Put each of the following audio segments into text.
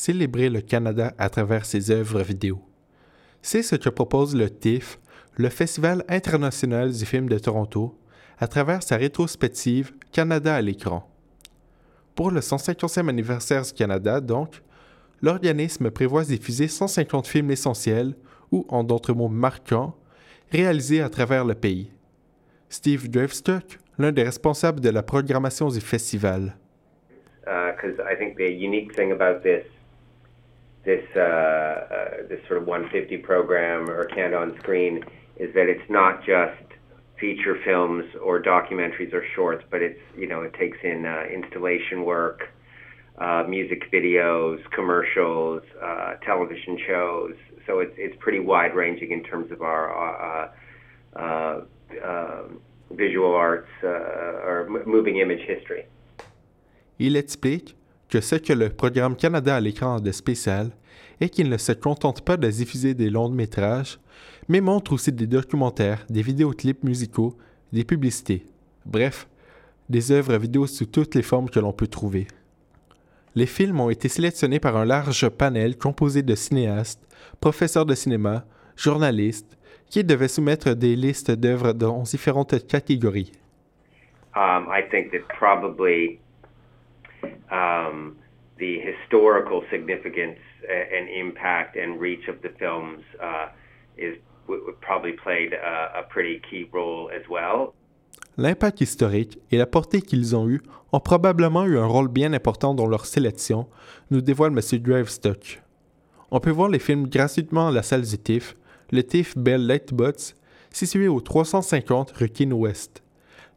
célébrer le Canada à travers ses œuvres vidéo. C'est ce que propose le TIFF, le Festival international du film de Toronto, à travers sa rétrospective Canada à l'écran. Pour le 150e anniversaire du Canada, donc, l'organisme prévoit diffuser 150 films essentiels ou, en d'autres mots marquants, réalisés à travers le pays. Steve Drevstock, l'un des responsables de la programmation du festival. Uh, this uh, uh, this sort of 150 program or Canada on Screen is that it's not just feature films or documentaries or shorts, but it's you know it takes in uh, installation work, uh, music videos, commercials, uh, television shows. So it's it's pretty wide ranging in terms of our uh, uh, uh, visual arts or moving image history. Il explique que ce que le programme Canada à l'écran de spécial est qu'il ne se contente pas de diffuser des longs métrages, mais montre aussi des documentaires, des vidéoclips musicaux, des publicités, bref, des œuvres vidéo sous toutes les formes que l'on peut trouver. Les films ont été sélectionnés par un large panel composé de cinéastes, professeurs de cinéma, journalistes, qui devaient soumettre des listes d'œuvres dans différentes catégories. Um, I think that probably the historical significance and impact and reach of the films is probably played a, a pretty key role as well. L'impact historique et la portée qu'ils ont eue ont probablement eu un rôle bien important dans leur sélection, nous dévoile M. Gravestock. On peut voir les films gratuitement à la salle du TIFF, le TIFF Bell Lightbots, situé au 350 rue King West.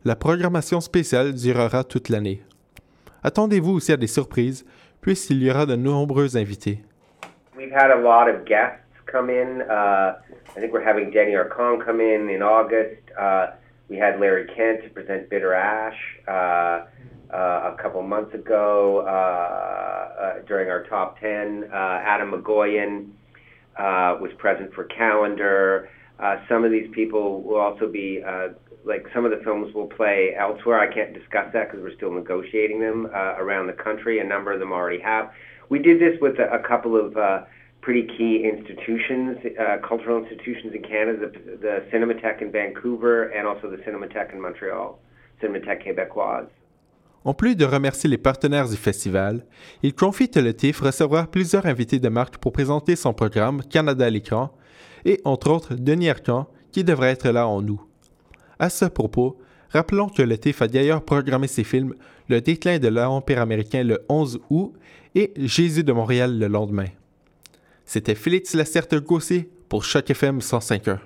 La programmation spéciale durera toute l'année. Attendez-vous aussi à des surprises, puisqu'il y aura de nombreux invités. We've had a lot of guests come in. Uh, I think we're having Danny Arcon come in in August. Uh, we had Larry Kent to present Bitter Ash uh, uh, a couple months ago uh, uh, during our top 10. Uh, Adam McGoyan was present for Calendar. Some of these people will also be like some of the films will play elsewhere. I can't discuss that because we're still negotiating them uh, around the country. A number of them already have. We did this with a, a couple of uh, pretty key institutions, uh, cultural institutions in Canada, the, the Cinematheque in Vancouver and also the Cinematheque in Montreal, Cinematheque Québécoise. En plus de remercier les partenaires du festival, il confie que le TIFF recevra plusieurs invités de marque pour présenter son programme Canada à l'écran et, entre autres, Denis Arcan, qui devrait être là en août. À ce propos, rappelons que le TIFF a d'ailleurs programmé ses films Le déclin de l'Empire américain le 11 août et Jésus de Montréal le lendemain. C'était Félix Lacerte-Gossé pour Choc FM 105.1.